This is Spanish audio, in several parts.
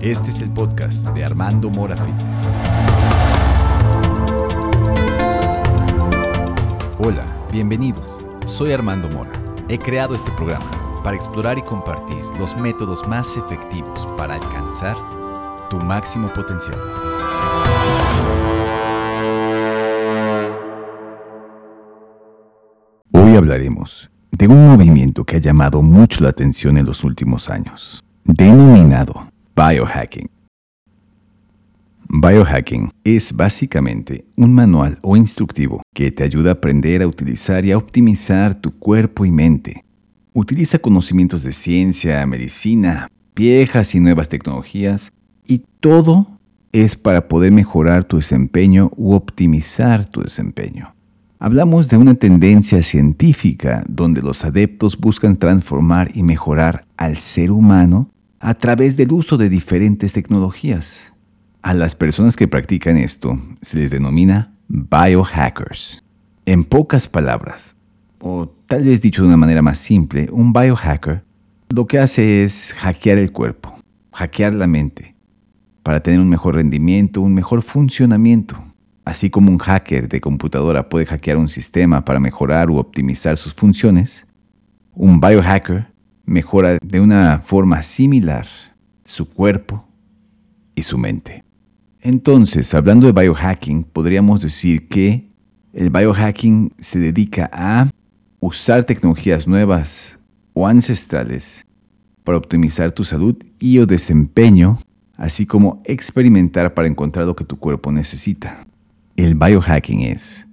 Este es el podcast de Armando Mora Fitness. Hola, bienvenidos. Soy Armando Mora. He creado este programa para explorar y compartir los métodos más efectivos para alcanzar tu máximo potencial. Hoy hablaremos de un movimiento que ha llamado mucho la atención en los últimos años, denominado biohacking. Biohacking es básicamente un manual o instructivo que te ayuda a aprender a utilizar y a optimizar tu cuerpo y mente. Utiliza conocimientos de ciencia, medicina, viejas y nuevas tecnologías y todo es para poder mejorar tu desempeño u optimizar tu desempeño. Hablamos de una tendencia científica donde los adeptos buscan transformar y mejorar al ser humano a través del uso de diferentes tecnologías. A las personas que practican esto se les denomina biohackers. En pocas palabras, o tal vez dicho de una manera más simple, un biohacker lo que hace es hackear el cuerpo, hackear la mente, para tener un mejor rendimiento, un mejor funcionamiento. Así como un hacker de computadora puede hackear un sistema para mejorar u optimizar sus funciones, un biohacker mejora de una forma similar su cuerpo y su mente. Entonces, hablando de biohacking, podríamos decir que el biohacking se dedica a usar tecnologías nuevas o ancestrales para optimizar tu salud y o desempeño, así como experimentar para encontrar lo que tu cuerpo necesita. El biohacking es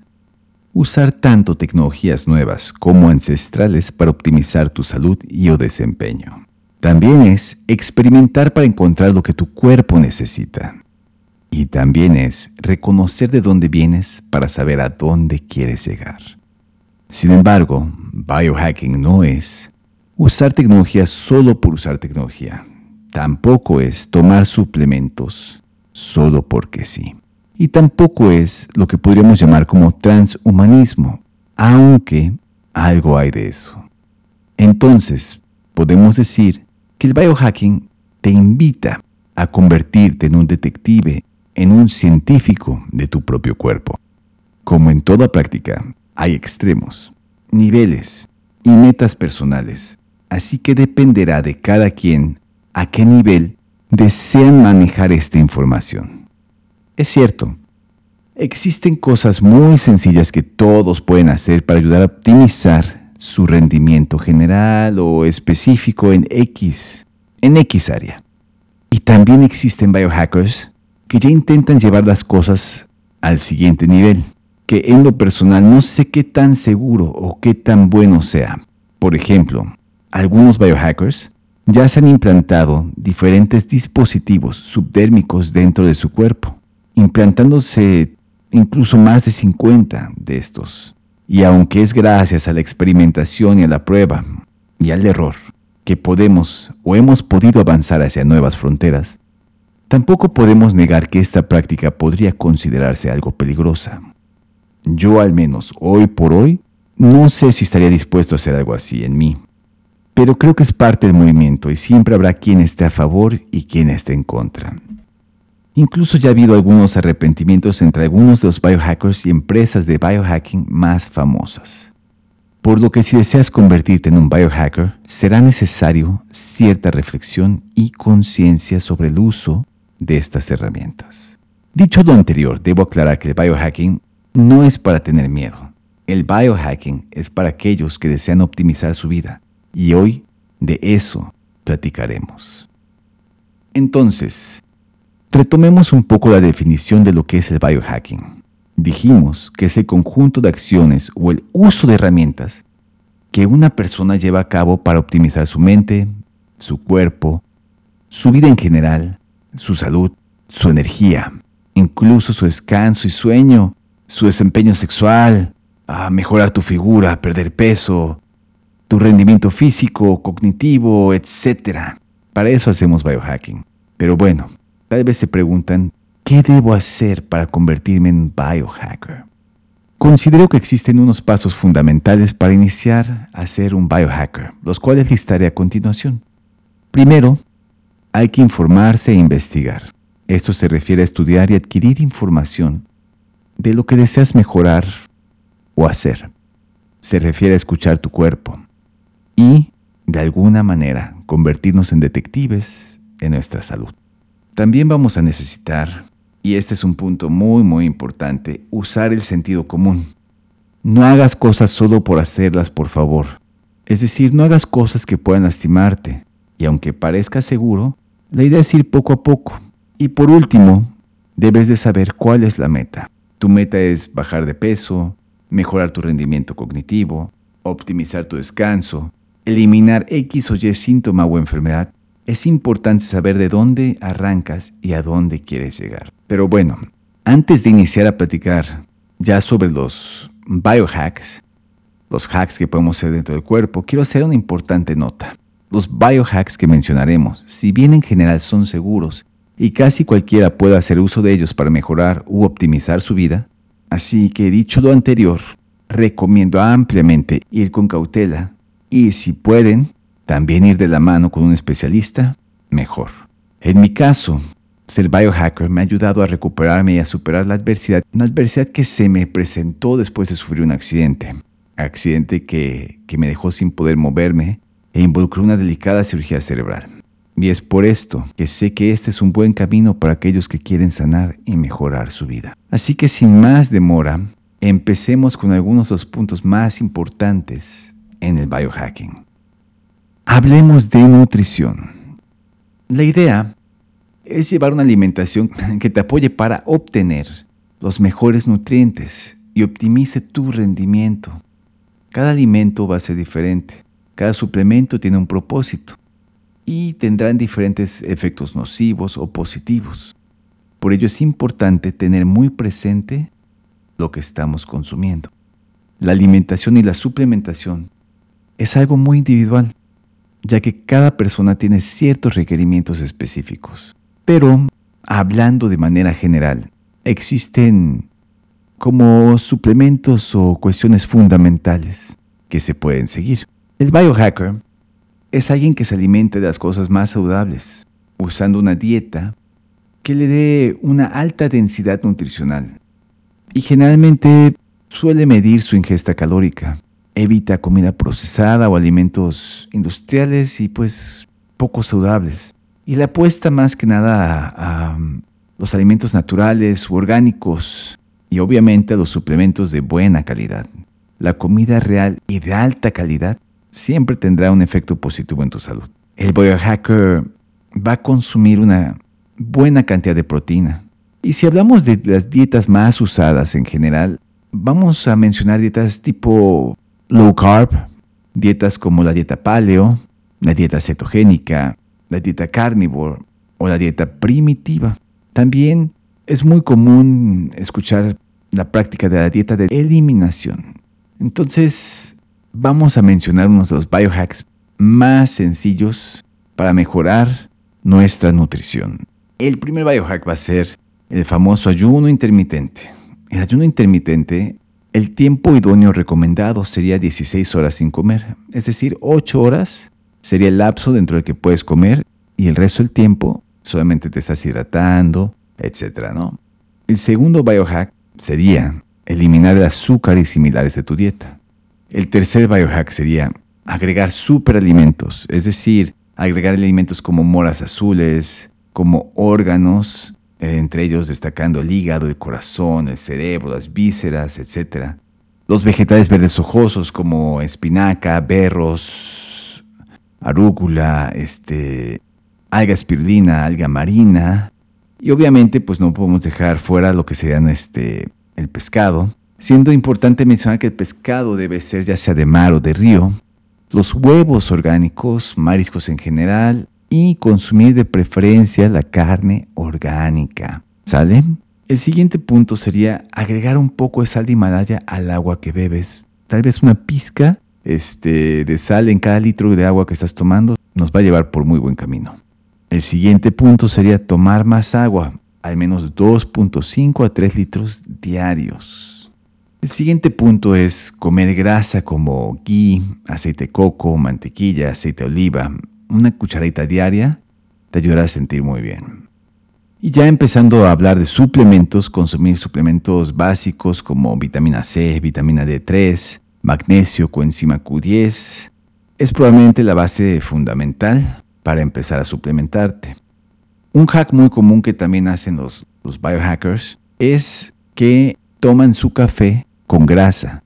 usar tanto tecnologías nuevas como ancestrales para optimizar tu salud y o desempeño. También es experimentar para encontrar lo que tu cuerpo necesita. Y también es reconocer de dónde vienes para saber a dónde quieres llegar. Sin embargo, biohacking no es usar tecnología solo por usar tecnología. Tampoco es tomar suplementos solo porque sí y tampoco es lo que podríamos llamar como transhumanismo, aunque algo hay de eso. Entonces, podemos decir que el biohacking te invita a convertirte en un detective, en un científico de tu propio cuerpo. Como en toda práctica, hay extremos, niveles y metas personales, así que dependerá de cada quien a qué nivel desean manejar esta información. Es cierto, existen cosas muy sencillas que todos pueden hacer para ayudar a optimizar su rendimiento general o específico en X, en X área. Y también existen biohackers que ya intentan llevar las cosas al siguiente nivel, que en lo personal no sé qué tan seguro o qué tan bueno sea. Por ejemplo, algunos biohackers ya se han implantado diferentes dispositivos subdérmicos dentro de su cuerpo implantándose incluso más de 50 de estos. Y aunque es gracias a la experimentación y a la prueba y al error que podemos o hemos podido avanzar hacia nuevas fronteras, tampoco podemos negar que esta práctica podría considerarse algo peligrosa. Yo al menos hoy por hoy no sé si estaría dispuesto a hacer algo así en mí, pero creo que es parte del movimiento y siempre habrá quien esté a favor y quien esté en contra. Incluso ya ha habido algunos arrepentimientos entre algunos de los biohackers y empresas de biohacking más famosas. Por lo que si deseas convertirte en un biohacker, será necesario cierta reflexión y conciencia sobre el uso de estas herramientas. Dicho lo anterior, debo aclarar que el biohacking no es para tener miedo. El biohacking es para aquellos que desean optimizar su vida. Y hoy de eso platicaremos. Entonces, Retomemos un poco la definición de lo que es el biohacking. Dijimos que es el conjunto de acciones o el uso de herramientas que una persona lleva a cabo para optimizar su mente, su cuerpo, su vida en general, su salud, su energía, incluso su descanso y sueño, su desempeño sexual, a mejorar tu figura, perder peso, tu rendimiento físico, cognitivo, etc. Para eso hacemos biohacking. Pero bueno, Tal vez se preguntan, ¿qué debo hacer para convertirme en biohacker? Considero que existen unos pasos fundamentales para iniciar a ser un biohacker, los cuales listaré a continuación. Primero, hay que informarse e investigar. Esto se refiere a estudiar y adquirir información de lo que deseas mejorar o hacer. Se refiere a escuchar tu cuerpo y, de alguna manera, convertirnos en detectives en nuestra salud. También vamos a necesitar, y este es un punto muy muy importante, usar el sentido común. No hagas cosas solo por hacerlas, por favor. Es decir, no hagas cosas que puedan lastimarte. Y aunque parezca seguro, la idea es ir poco a poco. Y por último, debes de saber cuál es la meta. Tu meta es bajar de peso, mejorar tu rendimiento cognitivo, optimizar tu descanso, eliminar X o Y síntoma o enfermedad. Es importante saber de dónde arrancas y a dónde quieres llegar. Pero bueno, antes de iniciar a platicar ya sobre los biohacks, los hacks que podemos hacer dentro del cuerpo, quiero hacer una importante nota. Los biohacks que mencionaremos, si bien en general son seguros y casi cualquiera puede hacer uso de ellos para mejorar u optimizar su vida. Así que dicho lo anterior, recomiendo ampliamente ir con cautela y si pueden, también ir de la mano con un especialista, mejor. En mi caso, ser biohacker me ha ayudado a recuperarme y a superar la adversidad, una adversidad que se me presentó después de sufrir un accidente, accidente que, que me dejó sin poder moverme e involucró una delicada cirugía cerebral. Y es por esto que sé que este es un buen camino para aquellos que quieren sanar y mejorar su vida. Así que sin más demora, empecemos con algunos de los puntos más importantes en el biohacking. Hablemos de nutrición. La idea es llevar una alimentación que te apoye para obtener los mejores nutrientes y optimice tu rendimiento. Cada alimento va a ser diferente, cada suplemento tiene un propósito y tendrán diferentes efectos nocivos o positivos. Por ello es importante tener muy presente lo que estamos consumiendo. La alimentación y la suplementación es algo muy individual, ya que cada persona tiene ciertos requerimientos específicos. Pero, hablando de manera general, existen como suplementos o cuestiones fundamentales que se pueden seguir. El biohacker es alguien que se alimente de las cosas más saludables, usando una dieta que le dé una alta densidad nutricional. Y generalmente suele medir su ingesta calórica. Evita comida procesada o alimentos industriales y pues poco saludables. Y le apuesta más que nada a, a los alimentos naturales u orgánicos y obviamente a los suplementos de buena calidad. La comida real y de alta calidad siempre tendrá un efecto positivo en tu salud. El biohacker va a consumir una buena cantidad de proteína. Y si hablamos de las dietas más usadas en general, vamos a mencionar dietas tipo low carb, dietas como la dieta paleo, la dieta cetogénica, la dieta carnívore o la dieta primitiva. También es muy común escuchar la práctica de la dieta de eliminación. Entonces, vamos a mencionar unos de los biohacks más sencillos para mejorar nuestra nutrición. El primer biohack va a ser el famoso ayuno intermitente. El ayuno intermitente, el tiempo idóneo recomendado sería 16 horas sin comer, es decir, 8 horas sería el lapso dentro del que puedes comer y el resto del tiempo solamente te estás hidratando, etc. ¿no? El segundo biohack sería eliminar el azúcar y similares de tu dieta. El tercer biohack sería agregar superalimentos, es decir, agregar alimentos como moras azules, como órganos, entre ellos destacando el hígado, el corazón, el cerebro, las vísceras, etc. Los vegetales verdes hojosos como espinaca, berros, arúgula, este, alga espirulina, alga marina. Y obviamente pues no podemos dejar fuera lo que serían este, el pescado, siendo importante mencionar que el pescado debe ser ya sea de mar o de río, los huevos orgánicos, mariscos en general y consumir de preferencia la carne orgánica. ¿Sale? El siguiente punto sería agregar un poco de sal de Himalaya al agua que bebes. Tal vez una pizca este, de sal en cada litro de agua que estás tomando nos va a llevar por muy buen camino. El siguiente punto sería tomar más agua, al menos 2.5 a 3 litros diarios. El siguiente punto es comer grasa como ghee, aceite de coco, mantequilla, aceite de oliva, una cucharadita diaria te ayudará a sentir muy bien. Y ya empezando a hablar de suplementos, consumir suplementos básicos como vitamina C, vitamina D3, magnesio, coenzima Q10, es probablemente la base fundamental para empezar a suplementarte. Un hack muy común que también hacen los, biohackers es que toman su café con grasa,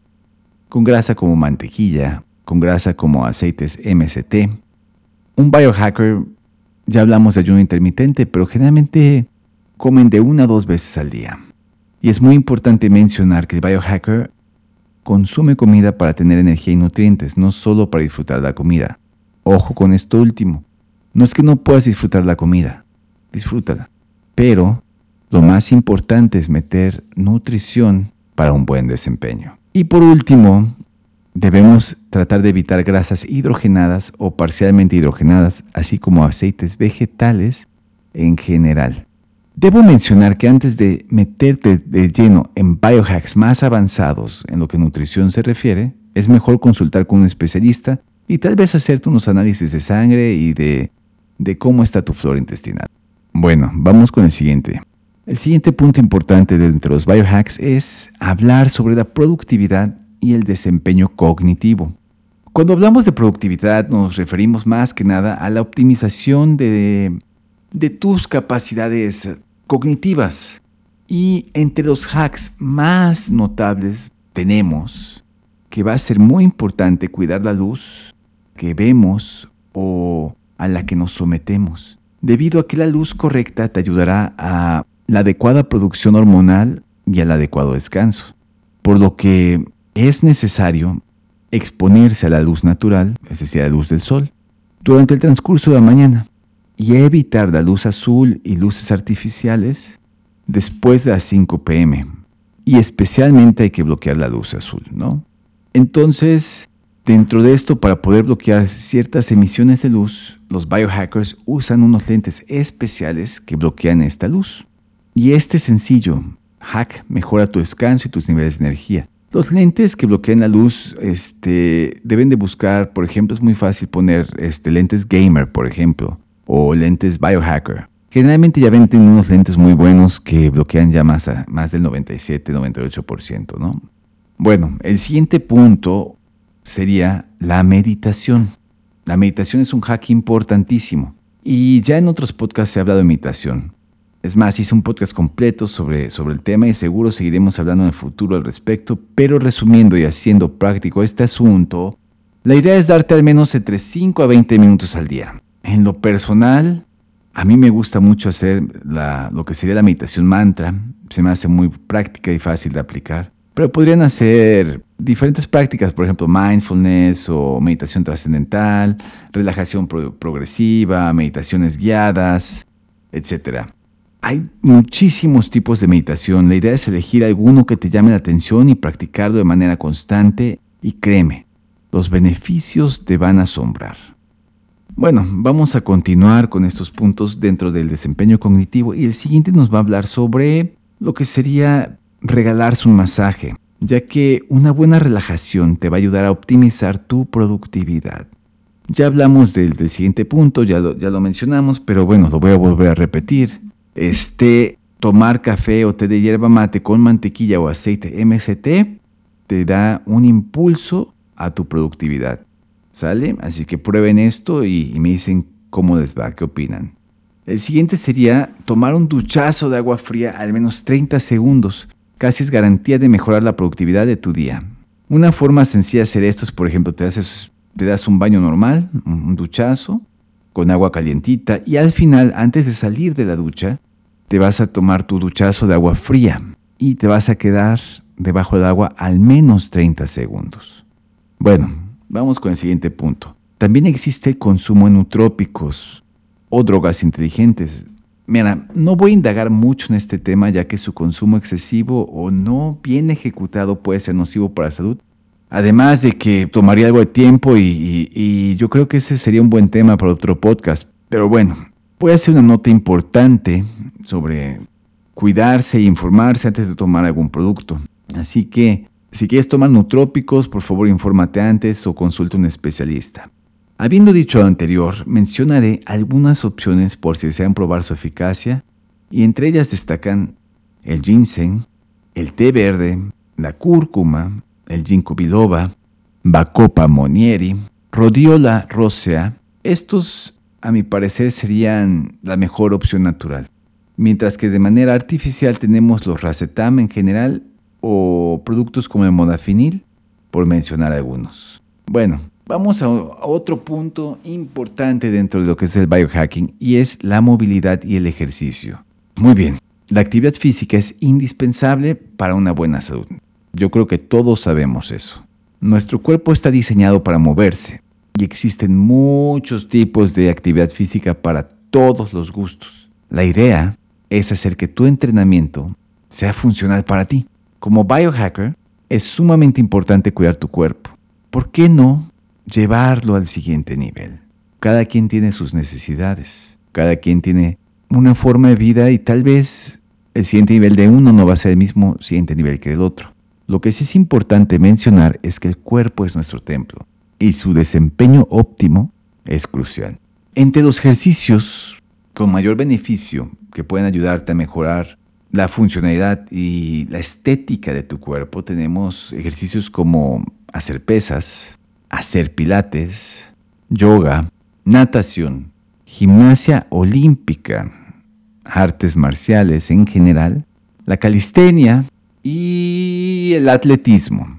con grasa como mantequilla, con grasa como aceites MCT. Un biohacker, ya hablamos de ayuno intermitente, pero generalmente comen de una a dos veces al día. Y es muy importante mencionar que el biohacker consume comida para tener energía y nutrientes, no solo para disfrutar la comida. Ojo con esto último. No es que no puedas disfrutar la comida, disfrútala. Pero lo más importante es meter nutrición para un buen desempeño. Y por último, debemos tratar de evitar grasas hidrogenadas o parcialmente hidrogenadas, así como aceites vegetales en general. Debo mencionar que antes de meterte de lleno en biohacks más avanzados en lo que nutrición se refiere, es mejor consultar con un especialista y tal vez hacerte unos análisis de sangre y de, cómo está tu flora intestinal. Bueno, vamos con el siguiente. El siguiente punto importante dentro de los biohacks es hablar sobre la productividad y el desempeño cognitivo. Cuando hablamos de productividad nos referimos más que nada a la optimización de, tus capacidades cognitivas. Y entre los hacks más notables tenemos que va a ser muy importante cuidar la luz que vemos o a la que nos sometemos debido a que la luz correcta te ayudará a la adecuada producción hormonal y al adecuado descanso. Por lo que es necesario exponerse a la luz natural, es decir, a la luz del sol, durante el transcurso de la mañana y evitar la luz azul y luces artificiales después de las 5 pm. Y especialmente hay que bloquear la luz azul, ¿no? Entonces, Dentro de esto, para poder bloquear ciertas emisiones de luz, los biohackers usan unos lentes especiales que bloquean esta luz. Y este sencillo hack mejora tu descanso y tus niveles de energía. Los lentes que bloquean la luz este, deben de buscar, por ejemplo, es muy fácil poner este, lentes gamer, por ejemplo, o lentes biohacker. Generalmente ya venden unos lentes muy buenos que bloquean ya más, más del 97-98%, ¿no? Bueno, el siguiente punto sería la meditación. La meditación es un hack importantísimo. Y ya en otros podcasts se ha hablado de meditación. Es más, hice un podcast completo sobre, sobre el tema y seguro seguiremos hablando en el futuro al respecto, pero resumiendo y haciendo práctico este asunto, la idea es darte al menos entre 5 a 20 minutos al día. En lo personal, a mí me gusta mucho hacer lo que sería la meditación mantra, se me hace muy práctica y fácil de aplicar. Pero podrían hacer diferentes prácticas, por ejemplo, mindfulness o meditación trascendental, relajación progresiva, meditaciones guiadas, etc. Hay muchísimos tipos de meditación. La idea es elegir alguno que te llame la atención y practicarlo de manera constante y créeme, los beneficios te van a asombrar. Bueno, vamos a continuar con estos puntos dentro del desempeño cognitivo y el siguiente nos va a hablar sobre lo que sería regalarse un masaje, ya que una buena relajación te va a ayudar a optimizar tu productividad. Ya hablamos del, siguiente punto, ya lo, ya lo mencionamos, pero bueno, lo voy a volver a repetir. Este, tomar café o té de hierba mate con mantequilla o aceite MCT te da un impulso a tu productividad. ¿Sale? Así que prueben esto y, y me dicen cómo les va, qué opinan. El siguiente sería tomar un duchazo de agua fría al menos 30 segundos casi es garantía de mejorar la productividad de tu día. Una forma sencilla de hacer esto es, por ejemplo, te, haces, te das un baño normal, un duchazo, con agua calientita y al final, antes de salir de la ducha, te vas a tomar tu duchazo de agua fría y te vas a quedar debajo del agua al menos 30 segundos. Bueno, vamos con el siguiente punto. También existe consumo de o drogas inteligentes. Mira, no voy a indagar mucho en este tema ya que su consumo excesivo o no bien ejecutado puede ser nocivo para la salud. Además de que tomaría algo de tiempo y, yo creo que ese sería un buen tema para otro podcast. Pero bueno, voy a hacer una nota importante sobre cuidarse e informarse antes de tomar algún producto. Así que si quieres tomar nutrópicos, por favor infórmate antes o consulta a un especialista. Habiendo dicho lo anterior, mencionaré algunas opciones por si desean probar su eficacia, y entre ellas destacan el ginseng, el té verde, la cúrcuma, el ginkgo biloba, Bacopa monieri, Rhodiola rosea. Estos, a mi parecer, serían la mejor opción natural. Mientras que de manera artificial tenemos los racetam en general o productos como el modafinil, por mencionar algunos. Bueno, vamos a otro punto importante dentro de lo que es el biohacking y es la movilidad y el ejercicio. Muy bien, la actividad física es indispensable para una buena salud. Yo creo que todos sabemos eso. Nuestro cuerpo está diseñado para moverse y existen muchos tipos de actividad física para todos los gustos. La idea es hacer que tu entrenamiento sea funcional para ti. Como biohacker, es sumamente importante cuidar tu cuerpo. ¿Por qué no llevarlo al siguiente nivel? Cada quien tiene sus necesidades, cada quien tiene una forma de vida y tal vez el siguiente nivel de uno no va a ser el mismo siguiente nivel que el otro. Lo que sí es importante mencionar es que el cuerpo es nuestro templo y su desempeño óptimo es crucial. Entre los ejercicios con mayor beneficio que pueden ayudarte a mejorar la funcionalidad y la estética de tu cuerpo, tenemos ejercicios como hacer pesas, hacer pilates, yoga, natación, gimnasia olímpica, artes marciales en general, la calistenia, y el atletismo.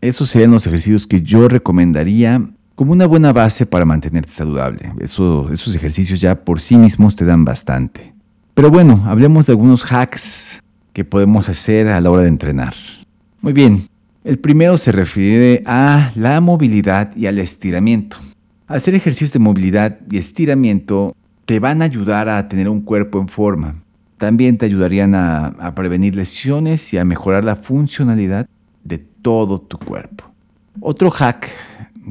Esos serían los ejercicios que yo recomendaría como una buena base para mantenerte saludable. esos ejercicios ya por sí mismos te dan bastante. Pero bueno, hablemos de algunos hacks que podemos hacer a la hora de entrenar. Muy bien, el primero se refiere a la movilidad y al estiramiento. Hacer ejercicios de movilidad y estiramiento te van a ayudar a tener un cuerpo en forma, también te ayudarían a, prevenir lesiones y a mejorar la funcionalidad todo tu cuerpo. Otro hack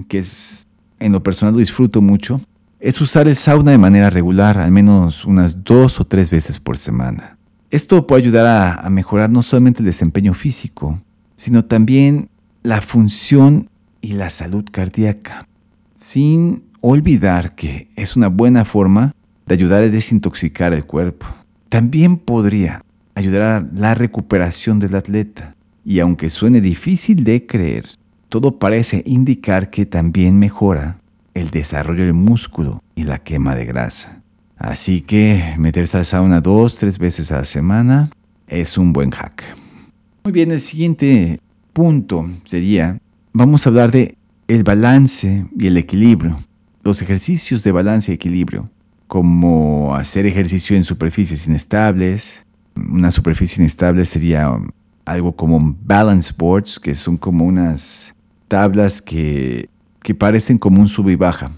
que es en lo personal lo disfruto mucho es usar el sauna de manera regular, al menos unas dos o tres veces por semana. Esto puede ayudar a, a mejorar no solamente el desempeño físico, sino también la función y la salud cardíaca, sin olvidar que es una buena forma de ayudar a desintoxicar el cuerpo. También podría ayudar a la recuperación del atleta. Y aunque suene difícil de creer, todo parece indicar que también mejora el desarrollo del músculo y la quema de grasa. Así que meterse al sauna dos, tres veces a la semana es un buen hack. Muy bien, el siguiente punto sería, vamos a hablar de el balance y el equilibrio. Los ejercicios de balance y equilibrio como hacer ejercicio en superficies inestables. Una superficie inestable sería algo como balance boards, que son como unas tablas que, parecen como un sub y baja.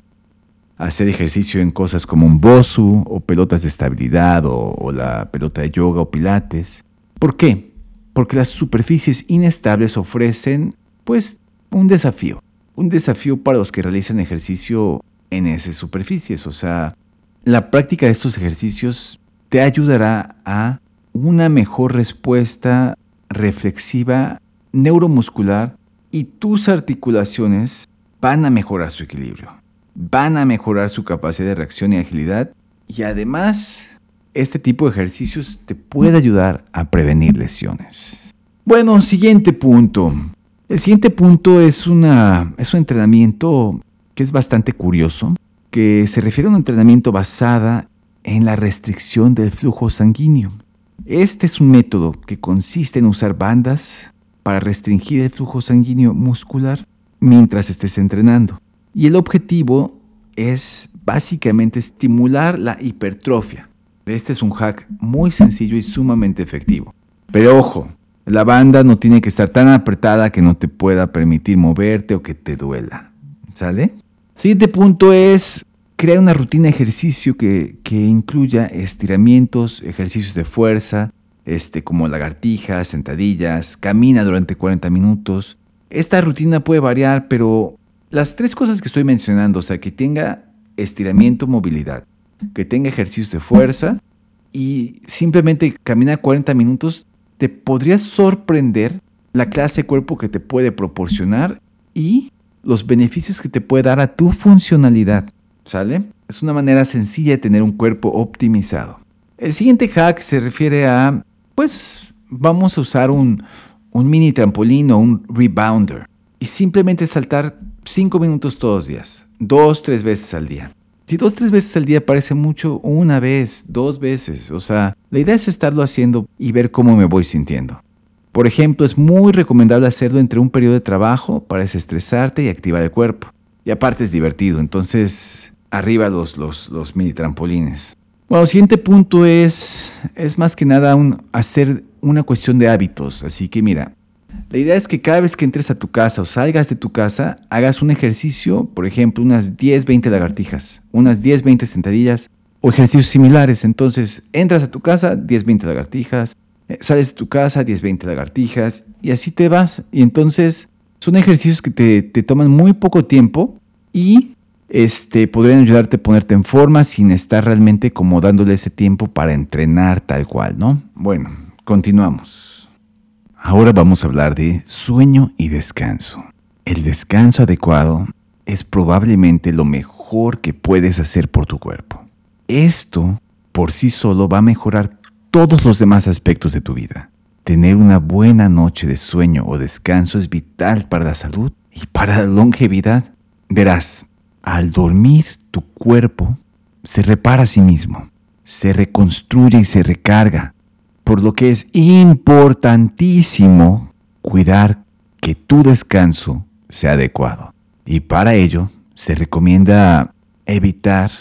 Hacer ejercicio en cosas como un bosu o pelotas de estabilidad o, o la pelota de yoga o pilates. ¿Por qué? Porque las superficies inestables ofrecen, pues, un desafío. Un desafío para los que realizan ejercicio en esas superficies. O sea, la práctica de estos ejercicios te ayudará a una mejor respuesta reflexiva neuromuscular y tus articulaciones van a mejorar su equilibrio, van a mejorar su capacidad de reacción y agilidad y además este tipo de ejercicios te puede ayudar a prevenir lesiones. Bueno, siguiente punto. El siguiente punto es, una, es un entrenamiento que es bastante curioso que se refiere a un entrenamiento basada en la restricción del flujo sanguíneo. Este es un método que consiste en usar bandas para restringir el flujo sanguíneo muscular mientras estés entrenando. Y el objetivo es básicamente estimular la hipertrofia. Este es un hack muy sencillo y sumamente efectivo. Pero ojo, la banda no tiene que estar tan apretada que no te pueda permitir moverte o que te duela. ¿Sale? Siguiente punto es Crea una rutina de ejercicio que, incluya estiramientos, ejercicios de fuerza, este, como lagartijas, sentadillas, camina durante 40 minutos. Esta rutina puede variar, pero las tres cosas que estoy mencionando, o sea, que tenga estiramiento, movilidad, que tenga ejercicios de fuerza y simplemente camina 40 minutos, te podría sorprender la clase de cuerpo que te puede proporcionar y los beneficios que te puede dar a tu funcionalidad. ¿Sale? Es una manera sencilla de tener un cuerpo optimizado. El siguiente hack se refiere a, pues, vamos a usar un, un mini trampolín o un rebounder y simplemente saltar 5 minutos todos los días, dos, tres veces al día. Si dos, tres veces al día parece mucho, una vez, dos veces, o sea, la idea es estarlo haciendo y ver cómo me voy sintiendo. Por ejemplo, es muy recomendable hacerlo entre un periodo de trabajo para desestresarte y activar el cuerpo. Y aparte es divertido, entonces arriba los, los, los mini trampolines. Bueno, el siguiente punto es, es más que nada un, hacer una cuestión de hábitos. Así que mira, la idea es que cada vez que entres a tu casa o salgas de tu casa, hagas un ejercicio, por ejemplo, unas 10, 20 lagartijas, unas 10, 20 sentadillas o ejercicios similares. Entonces, entras a tu casa, 10, 20 lagartijas, eh, sales de tu casa, 10, 20 lagartijas y así te vas. Y entonces, son ejercicios que te, te toman muy poco tiempo y este, podrían ayudarte a ponerte en forma sin estar realmente como dándole ese tiempo para entrenar tal cual, ¿no? Bueno, continuamos. Ahora vamos a hablar de sueño y descanso. El descanso adecuado es probablemente lo mejor que puedes hacer por tu cuerpo. Esto por sí solo va a mejorar todos los demás aspectos de tu vida. Tener una buena noche de sueño o descanso es vital para la salud y para la longevidad. Verás, al dormir tu cuerpo se repara a sí mismo, se reconstruye y se recarga por lo que es importantísimo cuidar que tu descanso sea adecuado. Y para ello se recomienda evitar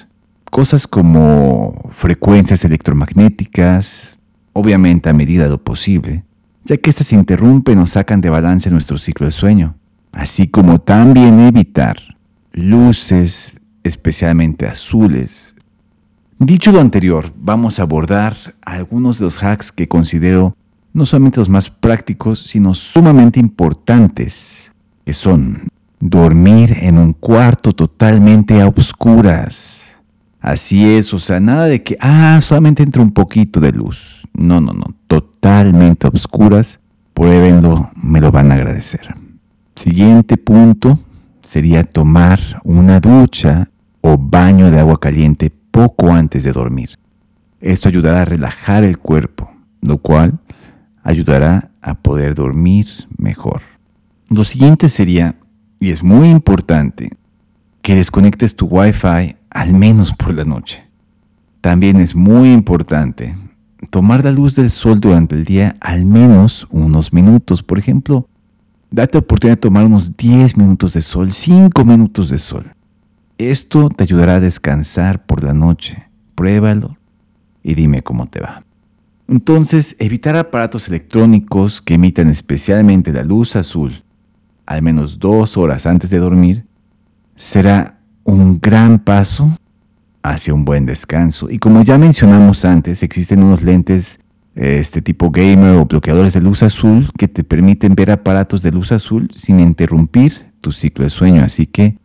cosas como frecuencias electromagnéticas, obviamente a medida de lo posible, ya que estas interrumpen o sacan de balance nuestro ciclo de sueño, así como también evitar luces especialmente azules, Dicho lo anterior, vamos a abordar algunos de los hacks que considero no solamente los más prácticos, sino sumamente importantes, que son dormir en un cuarto totalmente a oscuras. Así es, o sea, nada de que, ah, solamente entra un poquito de luz. No, no, no, totalmente a oscuras. Pruébenlo, me lo van a agradecer. Siguiente punto sería tomar una ducha o baño de agua caliente poco antes de dormir. Esto ayudará a relajar el cuerpo, lo cual ayudará a poder dormir mejor. Lo siguiente sería, y es muy importante, que desconectes tu Wi-Fi al menos por la noche. También es muy importante tomar la luz del sol durante el día al menos unos minutos. Por ejemplo, date la oportunidad de tomar unos 10 minutos de sol, 5 minutos de sol. Esto te ayudará a descansar por la noche. Pruébalo y dime cómo te va. Entonces, evitar aparatos electrónicos que emitan especialmente la luz azul al menos dos horas antes de dormir será un gran paso hacia un buen descanso. Y como ya mencionamos antes, existen unos lentes este tipo gamer o bloqueadores de luz azul que te permiten ver aparatos de luz azul sin interrumpir tu ciclo de sueño. Así que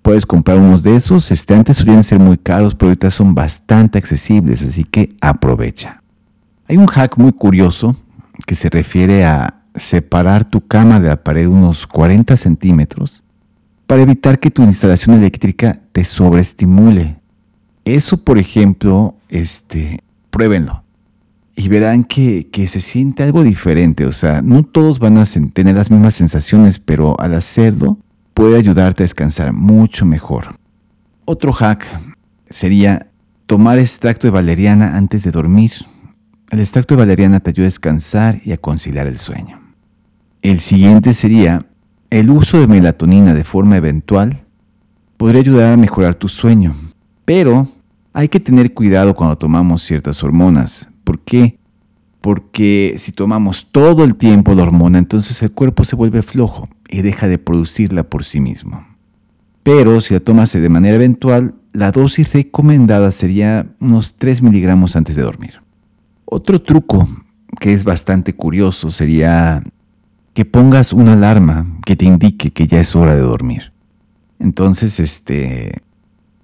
puedes comprar unos de esos. Este, antes solían ser muy caros, pero ahorita son bastante accesibles, así que aprovecha. Hay un hack muy curioso que se refiere a separar tu cama de la pared unos 40 centímetros para evitar que tu instalación eléctrica te sobreestimule. Eso, por ejemplo, este, pruébenlo y verán que, que, se siente algo diferente. O sea, no todos van a tener las mismas sensaciones, pero al hacerlo puede ayudarte a descansar mucho mejor. Otro hack sería tomar extracto de valeriana antes de dormir. El extracto de valeriana te ayuda a descansar y a conciliar el sueño. El siguiente sería el uso de melatonina de forma eventual podría ayudar a mejorar tu sueño, pero hay que tener cuidado cuando tomamos ciertas hormonas. ¿Por qué? Porque si tomamos todo el tiempo la hormona, entonces el cuerpo se vuelve flojo y deja de producirla por sí mismo. Pero si la tomas de manera eventual, la dosis recomendada sería unos 3 miligramos antes de dormir. Otro truco que es bastante curioso sería que pongas una alarma que te indique que ya es hora de dormir. Entonces, este,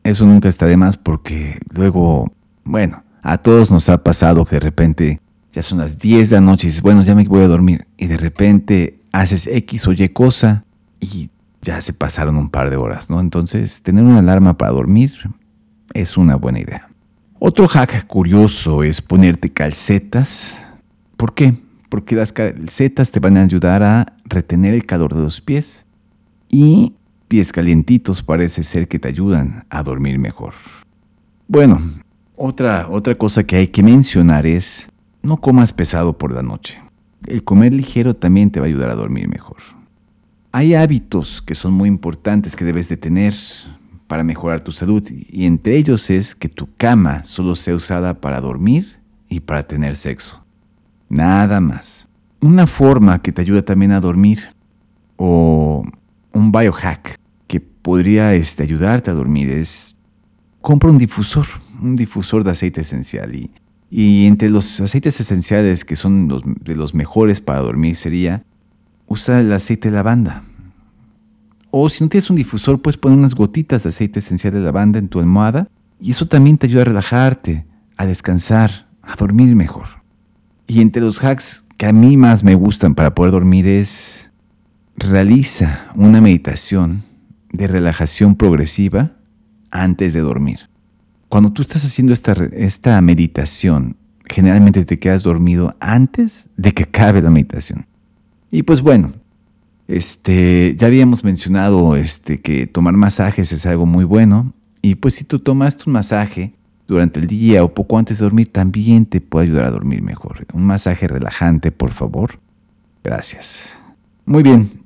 eso nunca está de más porque luego, bueno, a todos nos ha pasado que de repente ya son las 10 de la noche y dices, bueno, ya me voy a dormir. Y de repente haces X o Y cosa y ya se pasaron un par de horas, ¿no? Entonces, tener una alarma para dormir es una buena idea. Otro hack curioso es ponerte calcetas. ¿Por qué? Porque las calcetas te van a ayudar a retener el calor de los pies y pies calientitos parece ser que te ayudan a dormir mejor. Bueno, otra, otra cosa que hay que mencionar es no comas pesado por la noche. El comer ligero también te va a ayudar a dormir mejor. Hay hábitos que son muy importantes que debes de tener para mejorar tu salud y entre ellos es que tu cama solo sea usada para dormir y para tener sexo. Nada más. Una forma que te ayuda también a dormir o un biohack que podría este, ayudarte a dormir es compra un difusor, un difusor de aceite esencial y, y entre los aceites esenciales que son los, de los mejores para dormir sería usa el aceite de lavanda o si no tienes un difusor, puedes poner unas gotitas de aceite esencial de lavanda en tu almohada y eso también te ayuda a relajarte, a descansar, a dormir mejor. Y entre los hacks que a mí más me gustan para poder dormir es realiza una meditación de relajación progresiva antes de dormir. Cuando tú estás haciendo esta, esta meditación, generalmente te quedas dormido antes de que acabe la meditación. Y pues bueno, este, ya habíamos mencionado este, que tomar masajes es algo muy bueno. Y pues si tú tomas un masaje durante el día o poco antes de dormir, también te puede ayudar a dormir mejor. Un masaje relajante, por favor. Gracias. Muy bien.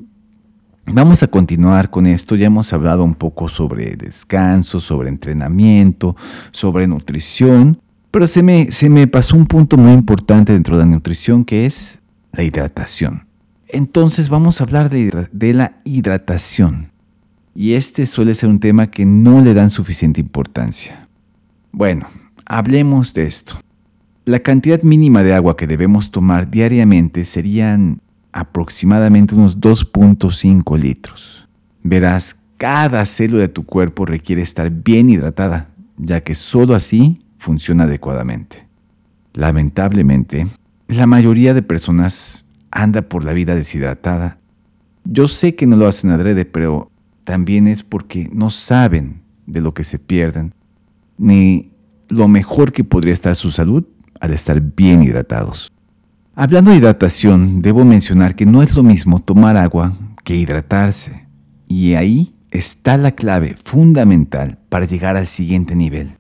Vamos a continuar con esto. Ya hemos hablado un poco sobre descanso, sobre entrenamiento, sobre nutrición. Pero se me, se me pasó un punto muy importante dentro de la nutrición que es la hidratación. Entonces vamos a hablar de, la hidratación. Y este suele ser un tema que no le dan suficiente importancia. Bueno, hablemos de esto. La cantidad mínima de agua que debemos tomar diariamente serían aproximadamente unos 2.5 litros. Verás, cada célula de tu cuerpo requiere estar bien hidratada, ya que sólo así funciona adecuadamente. Lamentablemente, la mayoría de personas anda por la vida deshidratada. Yo sé que no lo hacen adrede, pero también es porque no saben de lo que se pierden, ni lo mejor que podría estar su salud al estar bien hidratados. Hablando de hidratación, debo mencionar que no es lo mismo tomar agua que hidratarse, y ahí está la clave fundamental para llegar al siguiente nivel.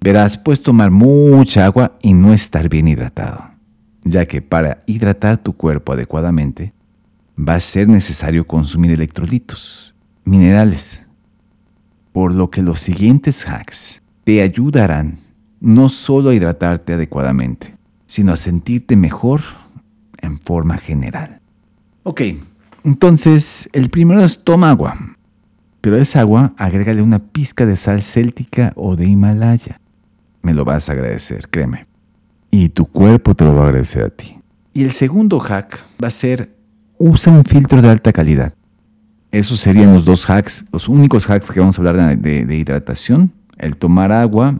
Verás, puedes tomar mucha agua y no estar bien hidratado ya que para hidratar tu cuerpo adecuadamente va a ser necesario consumir electrolitos, minerales, por lo que los siguientes hacks te ayudarán no solo a hidratarte adecuadamente, sino a sentirte mejor en forma general. Ok, entonces el primero es toma agua, pero esa agua agrégale una pizca de sal céltica o de Himalaya. Me lo vas a agradecer, créeme y tu cuerpo te lo va a agradecer a ti. Y el segundo hack va a ser usa un filtro de alta calidad. Esos serían los dos hacks, los únicos hacks que vamos a hablar de, hidratación. El tomar agua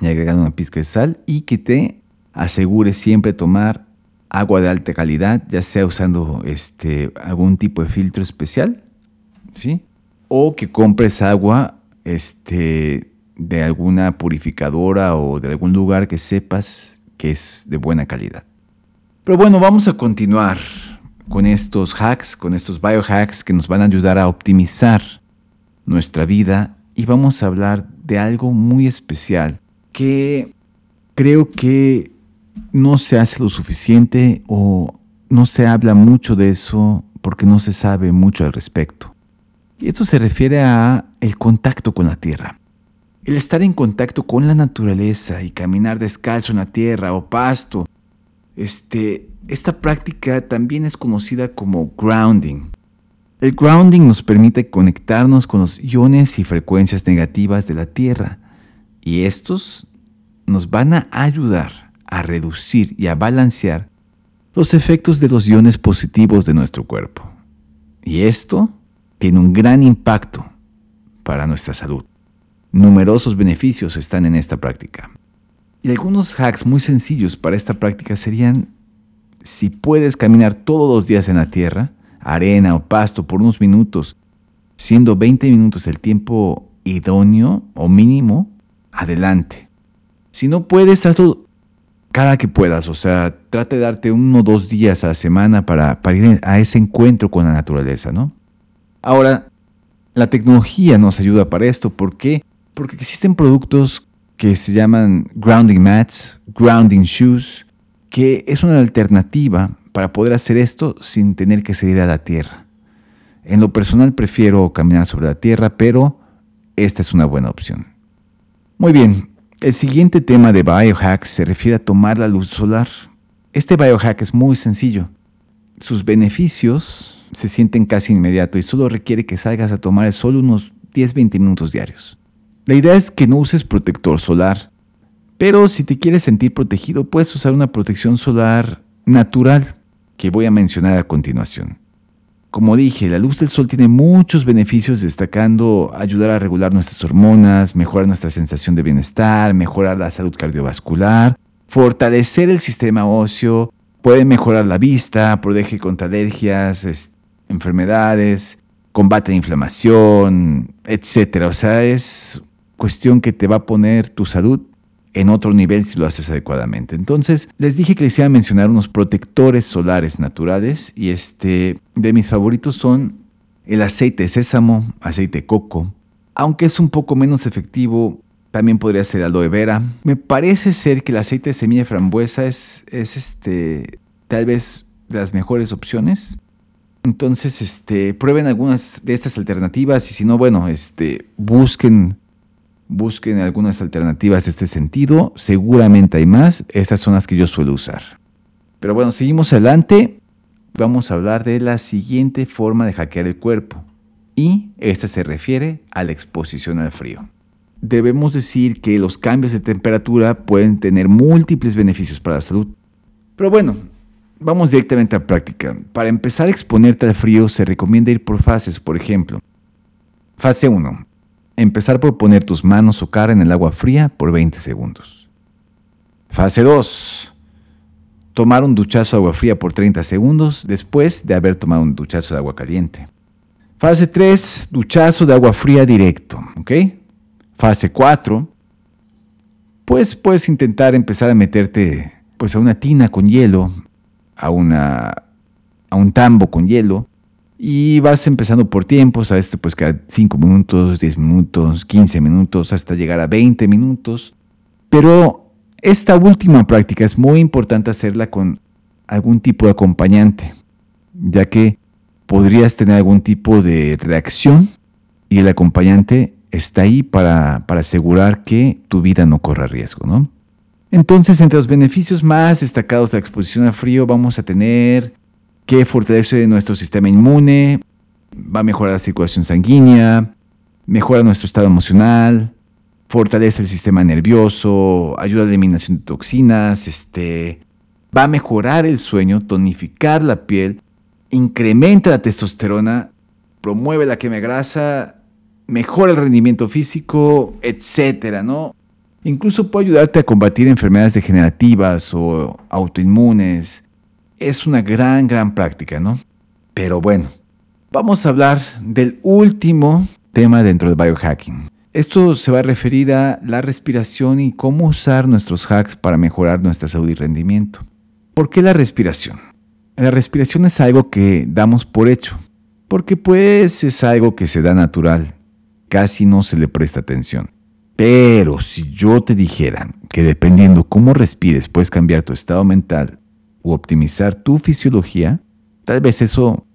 y agregar una pizca de sal y que te asegure siempre tomar agua de alta calidad, ya sea usando este, algún tipo de filtro especial, ¿sí? O que compres agua este, de alguna purificadora o de algún lugar que sepas que es de buena calidad. Pero bueno, vamos a continuar con estos hacks, con estos biohacks que nos van a ayudar a optimizar nuestra vida y vamos a hablar de algo muy especial que creo que no se hace lo suficiente o no se habla mucho de eso porque no se sabe mucho al respecto. Y esto se refiere a el contacto con la tierra. El estar en contacto con la naturaleza y caminar descalzo en la tierra o pasto, este, esta práctica también es conocida como grounding. El grounding nos permite conectarnos con los iones y frecuencias negativas de la Tierra y estos nos van a ayudar a reducir y a balancear los efectos de los iones positivos de nuestro cuerpo. Y esto tiene un gran impacto para nuestra salud. Numerosos beneficios están en esta práctica. Y algunos hacks muy sencillos para esta práctica serían, si puedes caminar todos los días en la tierra, arena o pasto por unos minutos, siendo 20 minutos el tiempo idóneo o mínimo, adelante. Si no puedes, hazlo cada que puedas, o sea, trate de darte uno o dos días a la semana para, para ir a ese encuentro con la naturaleza, ¿no? Ahora, la tecnología nos ayuda para esto, ¿por qué? Porque existen productos que se llaman grounding mats, grounding shoes, que es una alternativa para poder hacer esto sin tener que salir a la tierra. En lo personal prefiero caminar sobre la tierra, pero esta es una buena opción. Muy bien, el siguiente tema de biohack se refiere a tomar la luz solar. Este biohack es muy sencillo. Sus beneficios se sienten casi inmediato y solo requiere que salgas a tomar el sol unos 10-20 minutos diarios. La idea es que no uses protector solar, pero si te quieres sentir protegido puedes usar una protección solar natural que voy a mencionar a continuación. Como dije, la luz del sol tiene muchos beneficios destacando ayudar a regular nuestras hormonas, mejorar nuestra sensación de bienestar, mejorar la salud cardiovascular, fortalecer el sistema óseo, puede mejorar la vista, protege contra alergias, enfermedades, combate la inflamación, etc. O sea, es cuestión que te va a poner tu salud en otro nivel si lo haces adecuadamente. Entonces, les dije que les iba a mencionar unos protectores solares naturales y este de mis favoritos son el aceite de sésamo, aceite de coco, aunque es un poco menos efectivo, también podría ser aloe vera. Me parece ser que el aceite de semilla de frambuesa es, es este tal vez de las mejores opciones. Entonces, este, prueben algunas de estas alternativas y si no, bueno, este, busquen busquen algunas alternativas de este sentido. Seguramente hay más. Estas son las que yo suelo usar. Pero bueno, seguimos adelante. Vamos a hablar de la siguiente forma de hackear el cuerpo. Y esta se refiere a la exposición al frío. Debemos decir que los cambios de temperatura pueden tener múltiples beneficios para la salud. Pero bueno, vamos directamente a práctica. Para empezar a exponerte al frío se recomienda ir por fases, por ejemplo. Fase 1. Empezar por poner tus manos o cara en el agua fría por 20 segundos. Fase 2. Tomar un duchazo de agua fría por 30 segundos después de haber tomado un duchazo de agua caliente. Fase 3. Duchazo de agua fría directo. ¿Ok? Fase 4. Pues puedes intentar empezar a meterte pues, a una tina con hielo, a, una, a un tambo con hielo, y vas empezando por tiempos, a este pues cada 5 minutos, 10 minutos, 15 minutos, hasta llegar a 20 minutos. Pero esta última práctica es muy importante hacerla con algún tipo de acompañante, ya que podrías tener algún tipo de reacción y el acompañante está ahí para, para asegurar que tu vida no corra riesgo, ¿no? Entonces, entre los beneficios más destacados de la exposición a frío vamos a tener que fortalece nuestro sistema inmune, va a mejorar la circulación sanguínea, mejora nuestro estado emocional, fortalece el sistema nervioso, ayuda a la eliminación de toxinas, este, va a mejorar el sueño, tonificar la piel, incrementa la testosterona, promueve la quema grasa, mejora el rendimiento físico, etcétera, ¿no? Incluso puede ayudarte a combatir enfermedades degenerativas o autoinmunes, es una gran, gran práctica, ¿no? Pero bueno, vamos a hablar del último tema dentro del biohacking. Esto se va a referir a la respiración y cómo usar nuestros hacks para mejorar nuestra salud y rendimiento. ¿Por qué la respiración? La respiración es algo que damos por hecho, porque pues es algo que se da natural, casi no se le presta atención. Pero si yo te dijera que dependiendo cómo respires puedes cambiar tu estado mental o optimizar tu fisiología, tal vez eso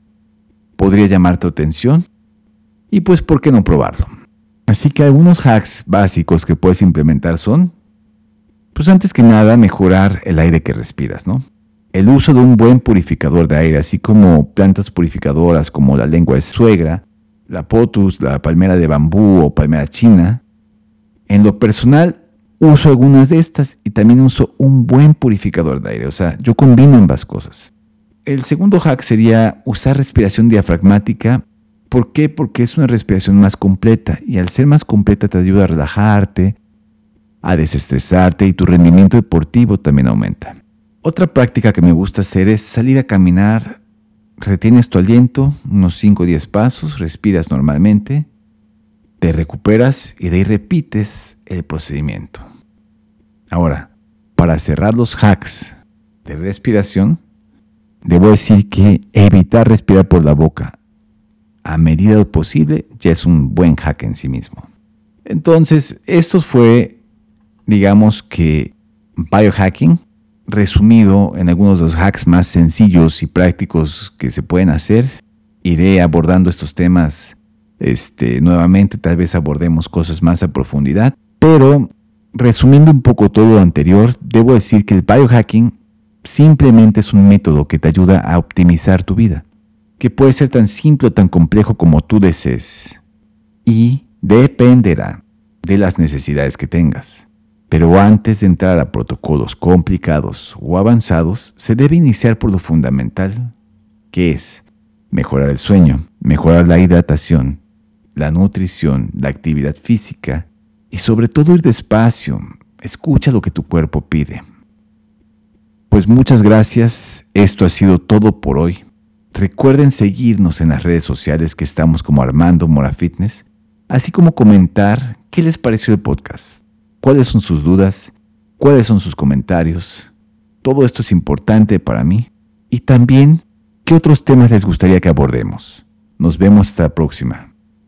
podría llamar tu atención. Y pues, ¿por qué no probarlo? Así que algunos hacks básicos que puedes implementar son, pues antes que nada, mejorar el aire que respiras, ¿no? El uso de un buen purificador de aire, así como plantas purificadoras como la lengua de suegra, la potus, la palmera de bambú o palmera china. En lo personal, uso algunas de estas y también uso un buen purificador de aire. O sea, yo combino ambas cosas. El segundo hack sería usar respiración diafragmática. ¿Por qué? Porque es una respiración más completa y al ser más completa te ayuda a relajarte, a desestresarte y tu rendimiento deportivo también aumenta. Otra práctica que me gusta hacer es salir a caminar retienes tu aliento unos 5 o 10 pasos, respiras normalmente, te recuperas y de ahí repites el procedimiento. Ahora, para cerrar los hacks de respiración, debo decir que evitar respirar por la boca a medida de posible ya es un buen hack en sí mismo. Entonces, esto fue, digamos que, biohacking, resumido en algunos de los hacks más sencillos y prácticos que se pueden hacer. Iré abordando estos temas este, nuevamente, tal vez abordemos cosas más a profundidad, pero resumiendo un poco todo lo anterior, debo decir que el biohacking simplemente es un método que te ayuda a optimizar tu vida, que puede ser tan simple o tan complejo como tú desees, y dependerá de las necesidades que tengas. Pero antes de entrar a protocolos complicados o avanzados, se debe iniciar por lo fundamental, que es mejorar el sueño, mejorar la hidratación, la nutrición, la actividad física y sobre todo ir despacio. Escucha lo que tu cuerpo pide. Pues muchas gracias, esto ha sido todo por hoy. Recuerden seguirnos en las redes sociales que estamos como Armando Mora Fitness, así como comentar qué les pareció el podcast cuáles son sus dudas, cuáles son sus comentarios. Todo esto es importante para mí. Y también, ¿qué otros temas les gustaría que abordemos? Nos vemos hasta la próxima.